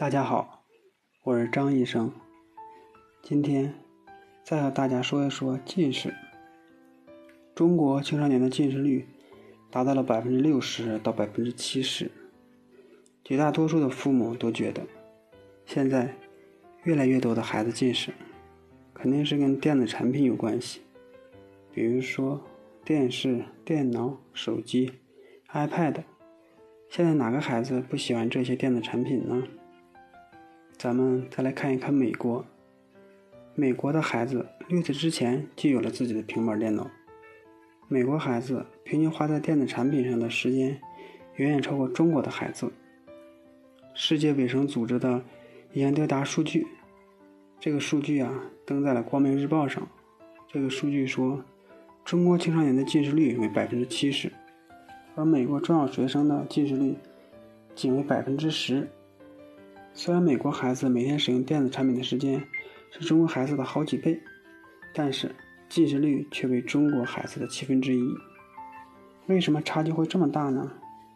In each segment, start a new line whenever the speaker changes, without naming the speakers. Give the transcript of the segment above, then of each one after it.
大家好，我是张医生。今天再和大家说一说近视。中国青少年的近视率达到了百分之六十到百分之七十，绝大多数的父母都觉得，现在越来越多的孩子近视，肯定是跟电子产品有关系，比如说电视、电脑、手机、iPad。现在哪个孩子不喜欢这些电子产品呢？咱们再来看一看美国。美国的孩子六岁之前就有了自己的平板电脑。美国孩子平均花在电子产品上的时间远远超过中国的孩子。世界卫生组织的一项调查数据，这个数据啊登在了《光明日报》上。这个数据说，中国青少年的近视率为百分之七十，而美国中小学生的近视率仅为百分之十。虽然美国孩子每天使用电子产品的时间是中国孩子的好几倍，但是近视率却为中国孩子的七分之一。为什么差距会这么大呢？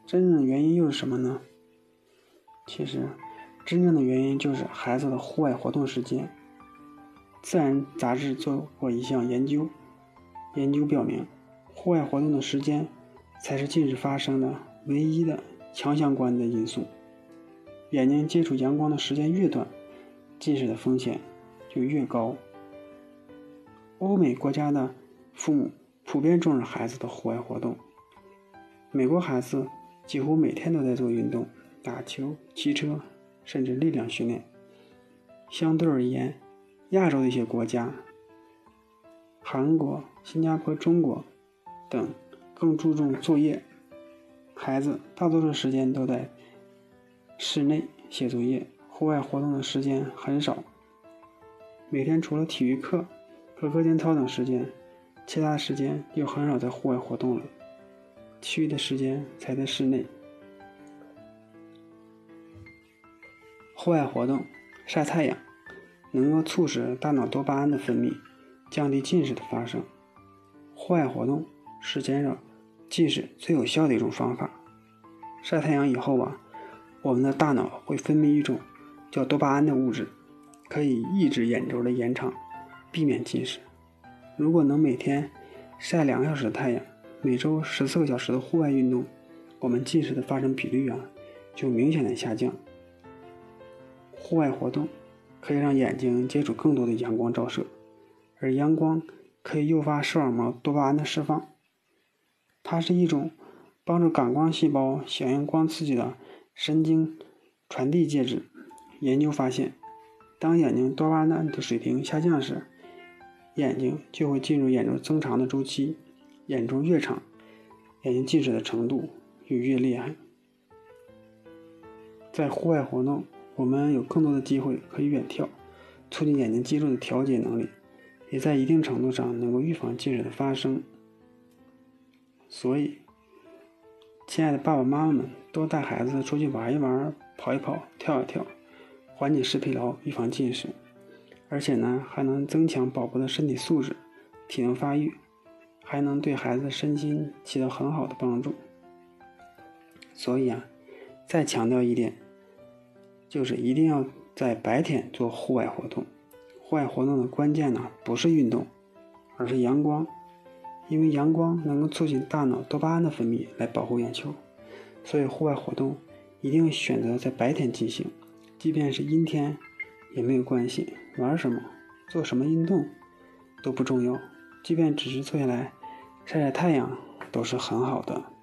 真正的原因又是什么呢？其实，真正的原因就是孩子的户外活动时间。自然杂志做过一项研究，研究表明，户外活动的时间才是近视发生的唯一的强相关的因素。眼睛接触阳光的时间越短，近视的风险就越高。欧美国家的父母普遍重视孩子的户外活动，美国孩子几乎每天都在做运动，打球、骑车，甚至力量训练。相对而言，亚洲的一些国家，韩国、新加坡、中国等更注重作业，孩子大多数时间都在。室内写作业，户外活动的时间很少。每天除了体育课和课间操等时间，其他时间又很少在户外活动了，其余的时间才在室内。户外活动、晒太阳，能够促使大脑多巴胺的分泌，降低近视的发生。户外活动是减少近视最有效的一种方法。晒太阳以后啊。我们的大脑会分泌一种叫多巴胺的物质，可以抑制眼轴的延长，避免近视。如果能每天晒两个小时的太阳，每周十四个小时的户外运动，我们近视的发生比率啊就明显的下降。户外活动可以让眼睛接触更多的阳光照射，而阳光可以诱发视网膜多巴胺的释放，它是一种帮助感光细胞响应光刺激的。神经传递介质研究发现，当眼睛多巴胺的水平下降时，眼睛就会进入眼轴增长的周期。眼轴越长，眼睛近视的程度就越厉害。在户外活动，我们有更多的机会可以远眺，促进眼睛肌肉的调节能力，也在一定程度上能够预防近视的发生。所以。亲爱的爸爸妈妈们，多带孩子出去玩一玩、跑一跑、跳一跳，缓解视疲劳，预防近视。而且呢，还能增强宝宝的身体素质、体能发育，还能对孩子的身心起到很好的帮助。所以啊，再强调一点，就是一定要在白天做户外活动。户外活动的关键呢，不是运动，而是阳光。因为阳光能够促进大脑多巴胺的分泌，来保护眼球，所以户外活动一定选择在白天进行，即便是阴天也没有关系。玩什么、做什么运动都不重要，即便只是坐下来晒晒太阳，都是很好的。